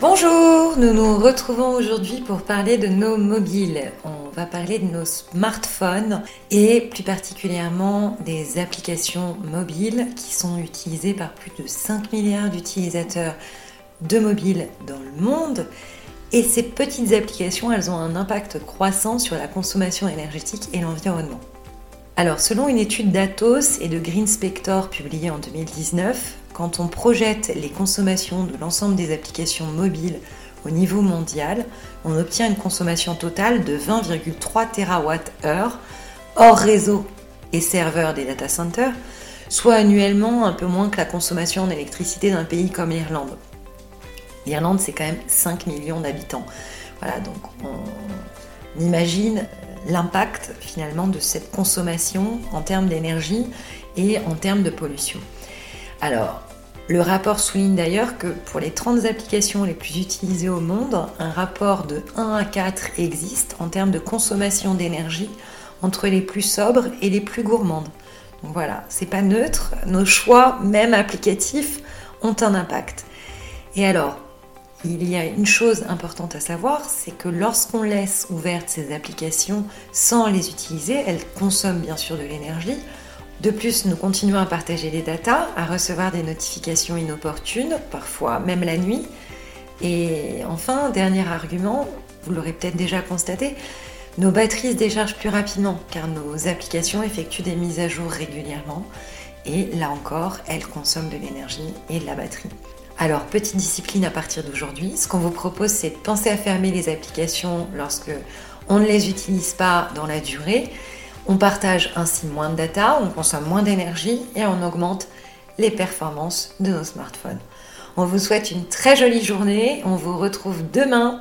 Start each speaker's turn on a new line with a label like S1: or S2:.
S1: Bonjour, nous nous retrouvons aujourd'hui pour parler de nos mobiles. On va parler de nos smartphones et plus particulièrement des applications mobiles qui sont utilisées par plus de 5 milliards d'utilisateurs de mobiles dans le monde. Et ces petites applications, elles ont un impact croissant sur la consommation énergétique et l'environnement. Alors, selon une étude d'Atos et de Green Spector publiée en 2019, quand on projette les consommations de l'ensemble des applications mobiles au niveau mondial, on obtient une consommation totale de 20,3 TWh hors réseau et serveurs des data centers, soit annuellement un peu moins que la consommation en électricité d'un pays comme l'Irlande. L'Irlande, c'est quand même 5 millions d'habitants. Voilà, donc on imagine l'impact finalement de cette consommation en termes d'énergie et en termes de pollution. Alors, le rapport souligne d'ailleurs que pour les 30 applications les plus utilisées au monde, un rapport de 1 à 4 existe en termes de consommation d'énergie entre les plus sobres et les plus gourmandes. Donc voilà, c'est pas neutre, nos choix, même applicatifs, ont un impact. Et alors, il y a une chose importante à savoir, c'est que lorsqu'on laisse ouvertes ces applications sans les utiliser, elles consomment bien sûr de l'énergie, de plus, nous continuons à partager des datas, à recevoir des notifications inopportunes, parfois même la nuit. Et enfin, dernier argument, vous l'aurez peut-être déjà constaté, nos batteries se déchargent plus rapidement car nos applications effectuent des mises à jour régulièrement et là encore, elles consomment de l'énergie et de la batterie. Alors, petite discipline à partir d'aujourd'hui, ce qu'on vous propose c'est de penser à fermer les applications lorsque on ne les utilise pas dans la durée on partage ainsi moins de data, on consomme moins d'énergie et on augmente les performances de nos smartphones. On vous souhaite une très jolie journée, on vous retrouve demain